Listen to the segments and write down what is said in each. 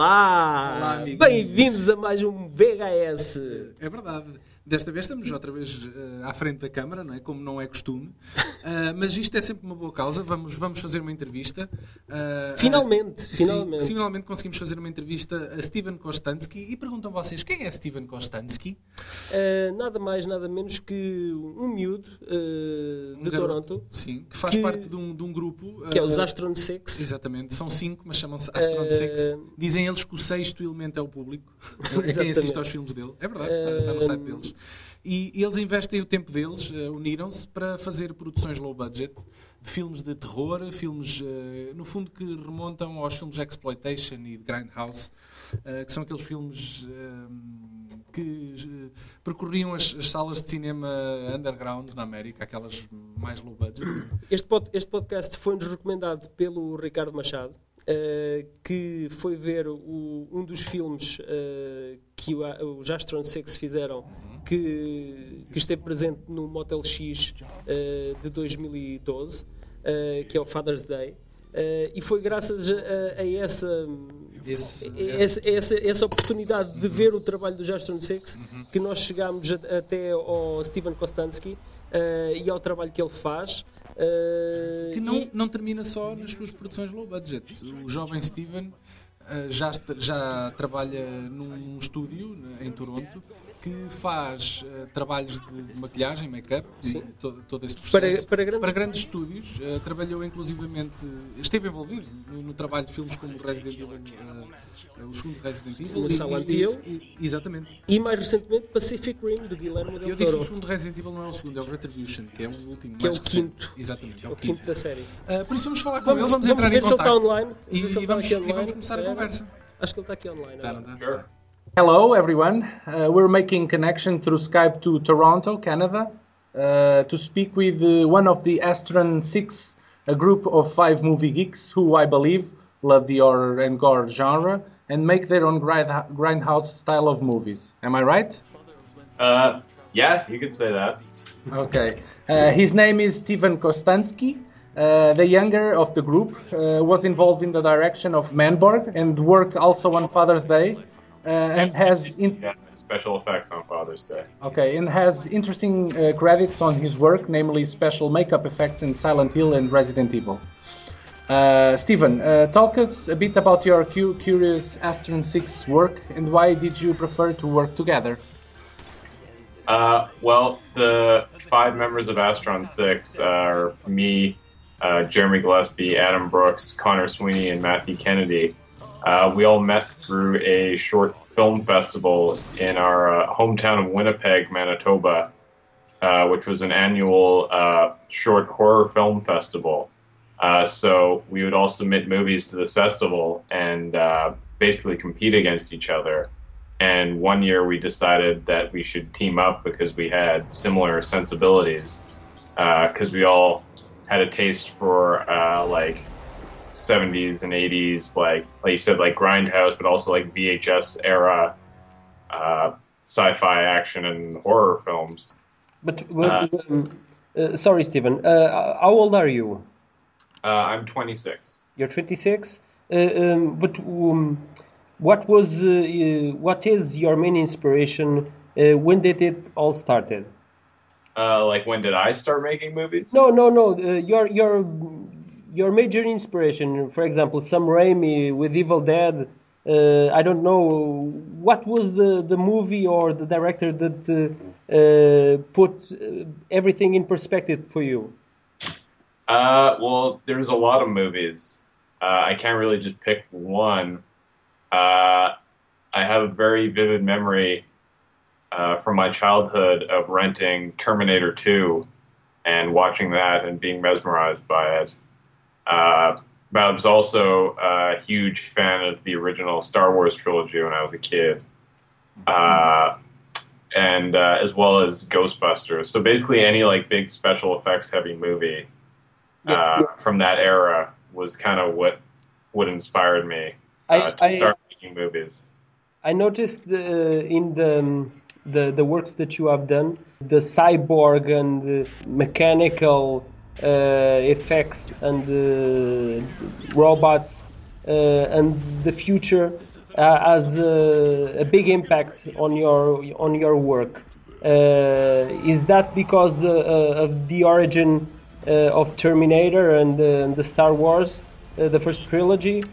Olá! Olá. Bem-vindos a mais um VHS. É verdade. Desta vez estamos outra vez eh, à frente da câmara, não é? como não é costume. Ah, mas isto é sempre uma boa causa. Vamos, vamos fazer uma entrevista. Ah, Finalmente, finalmente. Sim, finalmente conseguimos fazer uma entrevista a Steven Kostansky. E perguntam vocês, quem é Steven Kostansky? Uh, nada mais, nada menos que um miúdo uh, Um de garoto, Toronto, Sim, que faz que- parte de um, de um grupo. que é os Astron Six. Exatamente, são cinco, mas chamam-se Astron Six. Dizem eles que o sexto elemento é o público. É quem assiste aos filmes dele. É verdade, está, está no site deles. E, eles investem o tempo deles, eh, uniram-se para fazer produções low budget, de filmes de terror, filmes, eh, no fundo, que remontam aos filmes de exploitation e de grindhouse, eh, que são aqueles filmes que percorriam as, as salas de cinema underground na América, aquelas mais low budget. Este, pod- este podcast foi-nos recomendado pelo Ricardo Machado, uh, que foi ver o- um dos filmes uh, que o- os Astron Six fizeram, que, que esteve presente no Motel X uh, de 2012, uh, que é o Father's Day. E foi graças a, a essa, Esse- essa, essa, essa oportunidade de ver o trabalho do Justin Six que nós chegámos a- até ao Steven Kostansky e ao trabalho que ele faz. Uh, Que não, e- não termina só nas suas produções low budget. O jovem Steven eh, já, já trabalha num estúdio em Toronto que faz eh, trabalhos de, maquilhagem, make-up, todo, todo esse processo. Para- para grandes- estúdios. Eh, trabalhou inclusivamente, esteve envolvido no, no trabalho de filmes como Resident Evil, eh, o segundo Resident Evil. Hill. e- exatamente. E mais recentemente Pacific Rim do Guilherme Eu Del disse o Toro, segundo Resident Evil, não é o segundo, é o Retribution, que é o último. Que é o recente. quinto. Exatamente, é o o quinto quinto. da série. Uh, por isso vamos falar com Vamos, ele, vamos, vamos entrar ver em se ele está online. E, e vamos, aqui e vamos online. começar a É. conversa. Acho que ele está aqui online. Tá, tá? Sure. Hello, everyone. Uh, we're making connection through Skype to Toronto, Canada, uh, to speak with uh, one of the Astron Six, a group of five movie geeks who I believe love the horror and gore genre and make their own grindhouse style of movies. Am I right? Uh, yeah, you could say that. Okay. Uh, his name is Steven Kostanski. Uh, the younger of the group uh, was involved in the direction of Manborg and worked also on Father's Day. Uh, and has in- special effects on Father's Day. Okay, and has interesting uh, credits on his work, namely special makeup effects in Silent Hill and Resident Evil. Uh, Steven, uh, talk us a bit about your cu- curious Astron 6 work and why did you prefer to work together? Uh, well, the five members of Astron 6 are me, uh, Jeremy Gillespie, Adam Brooks, Conor Sweeney, and Matthew Kennedy. Uh, we all met through a short film festival in our hometown of Winnipeg, Manitoba, which was an annual short horror film festival. Uh, so we would all submit movies to this festival and uh, basically compete against each other. And one year we decided that we should team up because we had similar sensibilities. Because we all had a taste for uh, like 70s and 80s, like like you said, like grindhouse, but also like VHS era uh, sci-fi action and horror films. But, Uh, um, uh, sorry, Steven. Uh, how old are you? Uh, I'm 26. You're 26. Uh, um, but um, what was, uh, uh, what is your main inspiration? Uh, when did it all started? Uh, like when did I start making movies? No, no, no. Uh, your your your major inspiration, for example, Sam Raimi with Evil Dead. Uh, I don't know what was the, the movie or the director that uh, uh, put everything in perspective for you. Uh, well, there's a lot of movies. Uh, I can't really just pick one. Uh, I have a very vivid memory uh, from my childhood of renting Terminator 2 and watching that and being mesmerized by it. Uh, but I was also a huge fan of the original Star Wars trilogy when I was a kid. Uh, and uh, as well as Ghostbusters. So basically, any like big special effects heavy movie uh, from that era was kind of what what inspired me uh, I- to I- start making movies. I noticed uh, in the, um, the the works that you have done, the cyborg and uh, mechanical uh, effects and uh, robots uh, and the future. uh, has a big impact on your on your work. Uh, is that because of the origin of Terminator and uh, the Star Wars, uh, the first trilogy?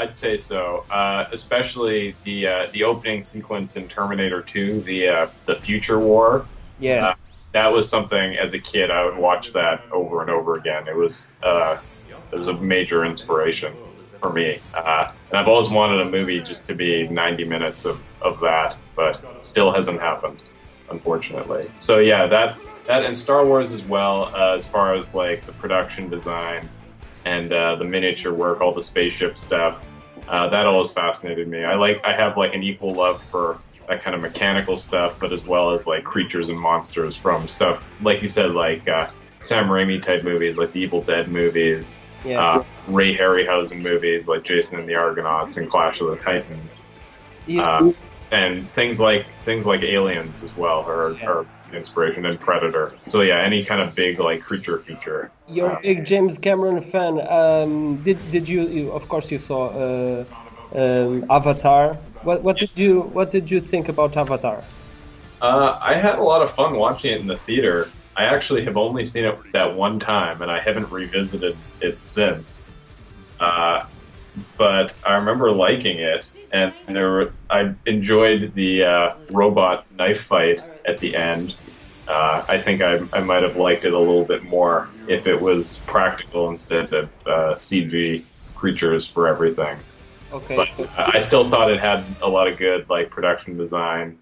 I'd say so, uh, especially the uh, the opening sequence in Terminator 2, the uh, the Future War. Yeah. Uh, that was something as a kid I would watch that over and over again. It was uh, it was a major inspiration for me, uh, and I've always wanted a movie just to be 90 minutes of, of that, but still hasn't happened, unfortunately. So yeah, that that and Star Wars as well, uh, as far as like the production design and uh, the miniature work, all the spaceship stuff. Uh, that always fascinated me. I like I have like an equal love for that kind of mechanical stuff, but as well as like creatures and monsters from stuff like you said, like uh, Sam Raimi type movies, like the Evil Dead movies, Yeah. uh, Ray Harryhausen movies, like Jason and the Argonauts and Clash of the Titans, You- uh, and things like things like Aliens as well Yeah. are inspiration and Predator. So yeah, any kind of big like creature feature. You're a big James Cameron fan. Um, did did you, you? Of course, you saw uh, um, Avatar. What what did you what did you think about Avatar? Uh, I had a lot of fun watching it in the theater. I actually have only seen it that one time, and I haven't revisited it since. Uh, but I remember liking it, and there were, I enjoyed the uh, robot knife fight at the end. Uh, I think I, I might have liked it a little bit more if it was practical instead of uh, CG creatures for everything. Okay. But I still thought it had a lot of good like production design.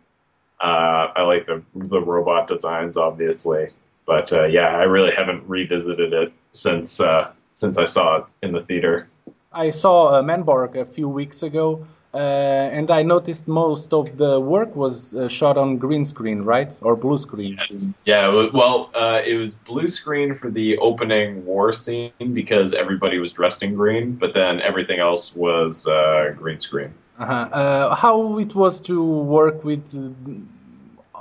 Uh, I like the the robot designs, obviously, but uh, yeah, I really haven't revisited it since uh, since I saw it in the theater. I saw uh, Manborg a few weeks ago, uh, and I noticed most of the work was uh, shot on green screen, right, or blue screen. Yes. Yeah. Well, uh, it was blue screen for the opening war scene because everybody was dressed in green, but then everything else was uh, green screen. Uh-huh. Uh, how it was to work with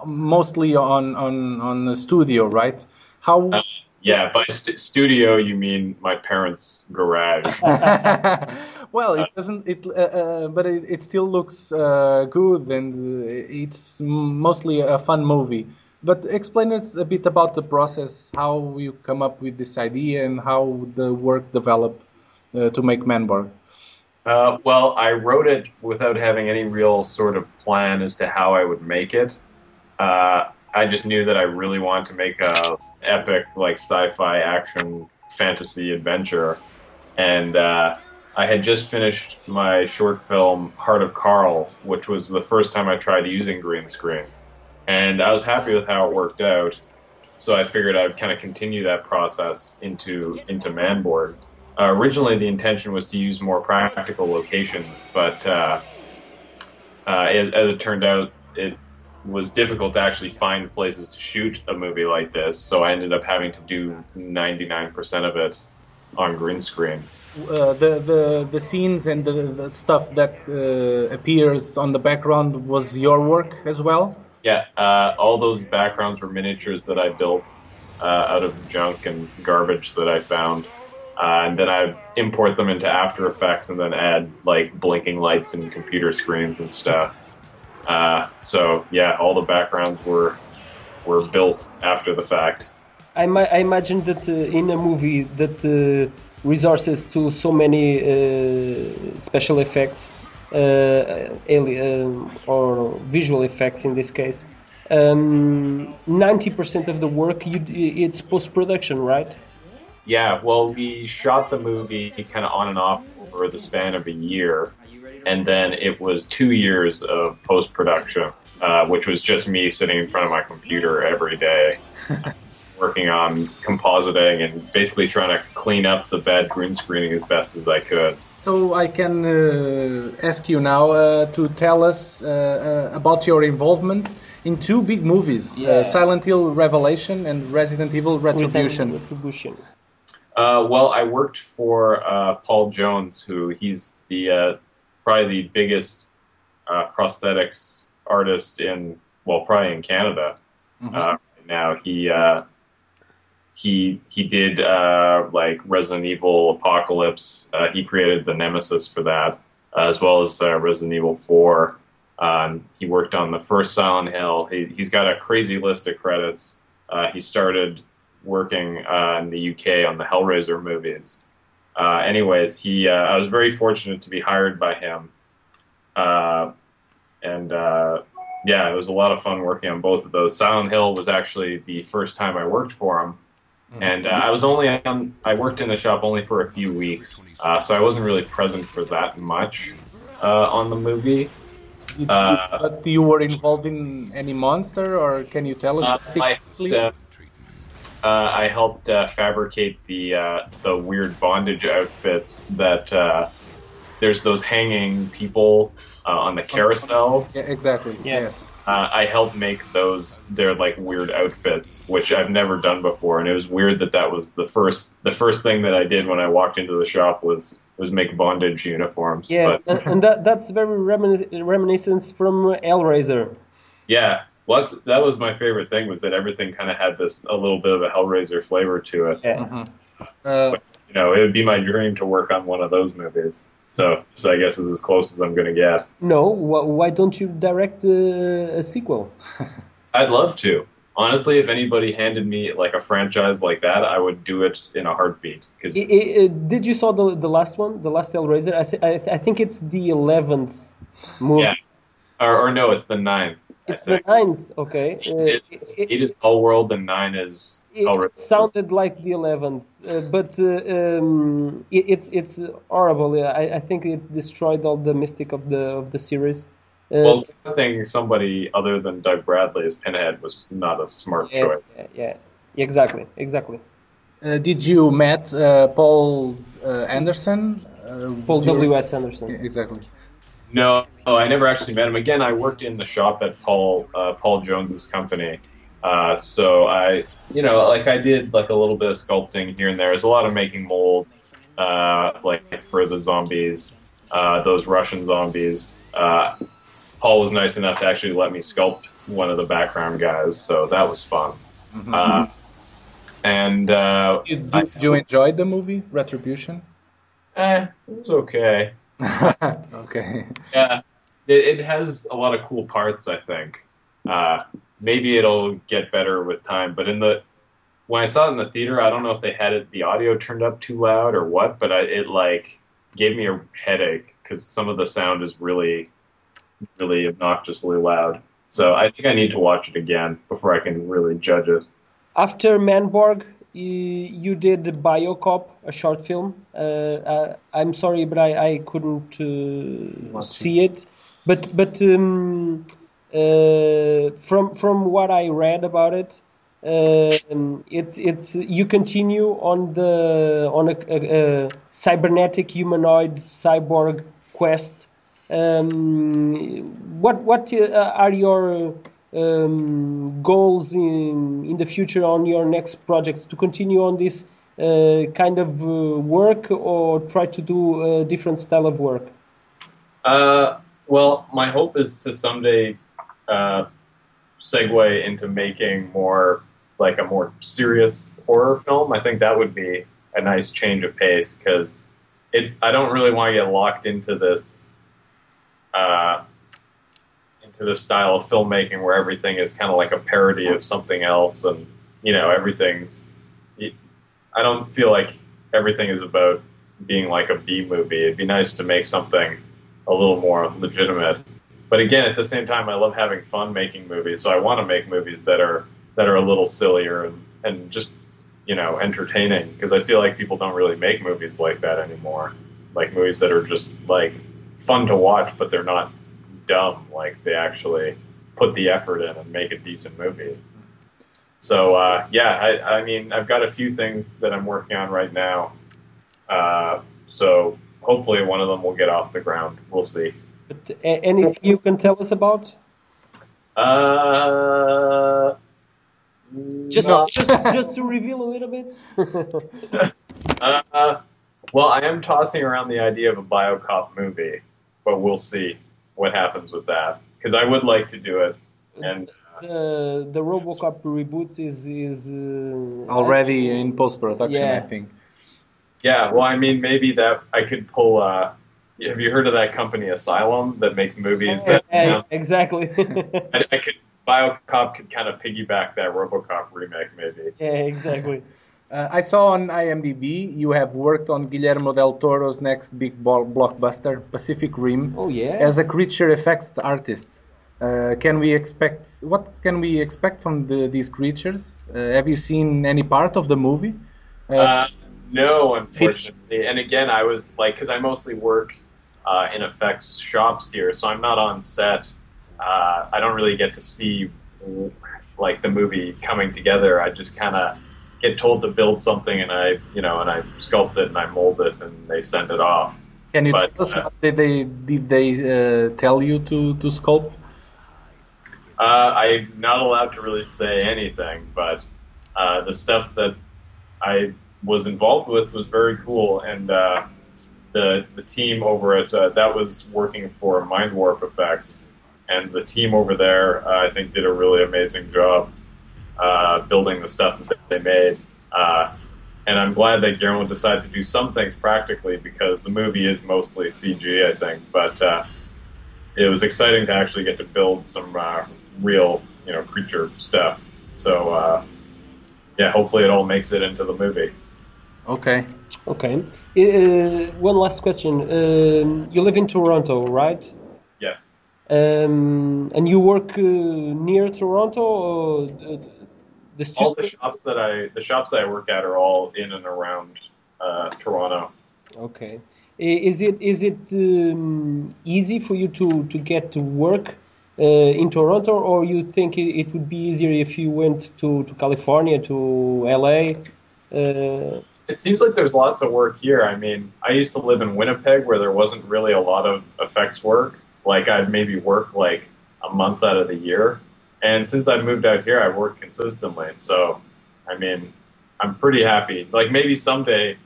mostly on on on the studio, right? How Uh, Yeah, by st- studio you mean my parents' garage. well, it doesn't. It uh, uh, but it, it still looks uh, good, and uh, it's mostly a fun movie. But explain us a bit about the process, how you come up with this idea, and how the work developed uh, to make Manborg. Uh, well, I wrote it without having any real sort of plan as to how I would make it. Uh, I just knew that I really wanted to make a epic, like sci-fi action fantasy adventure, and uh, I had just finished my short film Heart of Karl, which was the first time I tried using green screen, and I was happy with how it worked out. So I figured I'd kind of continue that process into into Manborg. Uh, originally, the intention was to use more practical locations, but uh, uh, as, as it turned out, it was difficult to actually find places to shoot a movie like this. So I ended up having to do 99% of it on green screen. Uh, the, the the scenes and the, the stuff that uh, appears on the background was your work as well. Yeah, uh, all those backgrounds were miniatures that I built uh, out of junk and garbage that I found. Uh, and then I import them into After Effects and then add like blinking lights and computer screens and stuff. Uh, so yeah, all the backgrounds were were built after the fact. I, ma- I imagine that uh, in a movie that uh, resources to so many uh, special effects, uh, alien, or visual effects in this case, um, 90% of the work you, it's post production, right? Yeah, well, we shot the movie kind of on and off over the span of a year, and then it was two years of post production, uh, which was just me sitting in front of my computer every day, working on compositing and basically trying to clean up the bad green screening as best as I could. So I can uh, ask you now uh, to tell us uh, uh, about your involvement in two big movies: Yeah. uh, Silent Hill Revelation and Resident Evil Retribution. Retribution. Uh, well, I worked for uh, Paul Jones, who he's the uh, probably the biggest uh, prosthetics artist in well, probably in Canada uh, right now. He uh, he he did uh, like Resident Evil Apocalypse. Uh, he created the Nemesis for that, uh, as well as uh, Resident Evil 4. Um, he worked on the first Silent Hill. He, he's got a crazy list of credits. Uh, he started working uh, in the UK on the Hellraiser movies. Uh, anyways, he I was very fortunate to be hired by him, and yeah, it was a lot of fun working on both of those. Silent Hill was actually the first time I worked for him, mm-hmm. and uh, I was only on, I worked in the shop only for a few weeks, uh, so I wasn't really present for that much uh, on the movie. Uh, but you were involved in any monster, or can you tell us? Uh, I, uh, I helped fabricate the the weird bondage outfits that there's those hanging people uh, on the carousel. Yeah, exactly. Yeah. Yes. Uh, I helped make those They're like weird outfits, which I've never done before, and it was weird that that was the first the first thing that I did when I walked into the shop was was make bondage uniforms. Yeah, but, and, and, that that's very reminis- reminiscence from Hellraiser. Yeah, well, that's, that was my favorite thing was that everything kind of had this a little bit of a Hellraiser flavor to it. Yeah. Mm-hmm. Uh, but, you know, it would be my dream to work on one of those movies. So, so I guess it's as close as I'm going to get. No, why don't you direct a, a sequel? I'd love to. Honestly, if anybody handed me like a franchise like that, I would do it in a heartbeat. Because did you saw the the last one, the last Hellraiser? I, I, I think it's the eleventh movie. Yeah, or, or no, it's the ninth. It's the ninth, okay. Uh, it's, it, it is Hellworld, and nine is It sounded like the eleventh, uh, but uh, um, it, it's it's horrible. I, I think it destroyed all the mystic of the of the series. Uh, well, casting somebody other than Doug Bradley as Pinhead was not a smart yeah, choice. Yeah, yeah, exactly, exactly. Uh, did you met uh, Paul Anderson? Paul W. S. Anderson. Yeah, exactly. No, I never actually met him. Again, I worked in the shop at Paul uh, Paul Jones's company, uh, so I, you know, like I did like a little bit of sculpting here and there. There's a lot of making molds, uh, like for the zombies, uh, those Russian zombies. Uh, Paul was nice enough to actually let me sculpt one of the background guys, so that was fun. Mm-hmm. Uh, and did, did you enjoy the movie Retribution? Eh, it was okay. okay. Yeah, it, it, has a lot of cool parts. I think. Uh, maybe it'll get better with time, but in the when I saw it in the theater, I don't know if they had it the audio turned up too loud or what, but I, it like gave me a headache because some of the sound is really, really obnoxiously loud. So I think I need to watch it again before I can really judge it. After Manborg, you did Biocop, a short film. Uh, I, am sorry, but I, I couldn't uh, see it. But but um, uh, from from what I read about it, um, it's it's you continue on the on a, a, a cybernetic humanoid cyborg quest. Um, what what uh, are your um, goals in in the future on your next projects to continue on this uh, kind of uh, work or try to do a different style of work? Well, my hope is to someday uh, segue into making more like a more serious horror film. I think that would be a nice change of pace because it. I don't really want to get locked into this uh, to this style of filmmaking where everything is kind of like a parody of something else, and you know everything's. I don't feel like everything is about being like a B movie. It'd be nice to make something a little more legitimate. But again, at the same time, I love having fun making movies, so I want to make movies that are that are a little sillier and, and just you know entertaining because I feel like people don't really make movies like that anymore. Like movies that are just like fun to watch, but they're not dumb. Like they actually put the effort in and make a decent movie. So uh, yeah, I, I, mean, I've got a few things that I'm working on right now. Uh, so hopefully, one of them will get off the ground. We'll see. But anything you can tell us about? Uh, just, no. just, just to reveal a little bit. uh, well, I am tossing around the idea of a Biocop movie, but we'll see what happens with that because I would like to do it. And uh, the the RoboCop reboot is is uh, already in post production, yeah. I think. Yeah, well, I mean, maybe that I could pull. Uh, have you heard of that company Asylum that makes movies that Yeah, sound, exactly. I, I could Biocop could kind of piggyback that RoboCop remake maybe. yeah, exactly. Uh, I saw on IMDb you have worked on Guillermo del Toro's next big ball blockbuster, Pacific Rim, Oh yeah. as a creature effects artist. Uh, can we expect what can we expect from the, these creatures? Uh, have you seen any part of the movie? No, unfortunately. And again, I was like, because I mostly work uh, in effects shops here, so I'm not on set. Uh, I don't really get to see like the movie coming together. I just kind of get told to build something, and I, you know, and I sculpt it and I mold it, and they send it off. Can you But, tell us uh, did they did they uh, tell you to to sculpt? Uh, I'm not allowed to really say anything, but uh, the stuff that I was involved with was very cool, and uh, the the team over at uh, that was working for Mind Warp Effects, and the team over there uh, I think did a really amazing job uh, building the stuff that they made. Uh, and I'm glad that Guillermo decided to do some things practically because the movie is mostly CG, I think. But it was exciting to actually get to build some real, you know, creature stuff. So yeah, hopefully it all makes it into the movie. Okay. Okay. Uh, one last question. Um, you live in Toronto, right? Yes. Um, and you work uh, near Toronto, or uh, the All the shops that I the shops that I work at are all in and around uh, Toronto. Okay. Is it is it um, easy for you to, to get to work uh, in Toronto, or you think it, it would be easier if you went to, to California, to LA? Uh, It seems like there's lots of work here. I mean, I used to live in Winnipeg where there wasn't really a lot of effects work. Like I'd maybe work like a month out of the year. And since I moved out here, I've worked consistently. So, I mean, I'm pretty happy. Like maybe someday,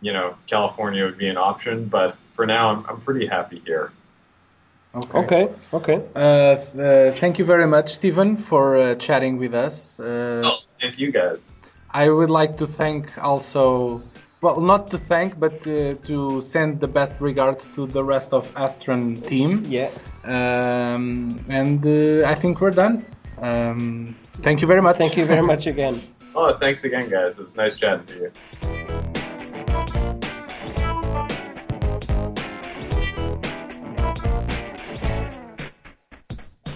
you know, California would be an option, but for now, I'm, I'm pretty happy here. Okay. okay, okay. Uh, th- uh, thank you very much, Steven, for uh, chatting with us. Uh, Oh, thank you guys. I would like to thank also, well, not to thank, but uh, to send the best regards to the rest of Astron team. Yeah. Um, and uh, I think we're done. Um, thank you very much. Thank you very much again. Oh, thanks again, guys. It was nice chatting to you.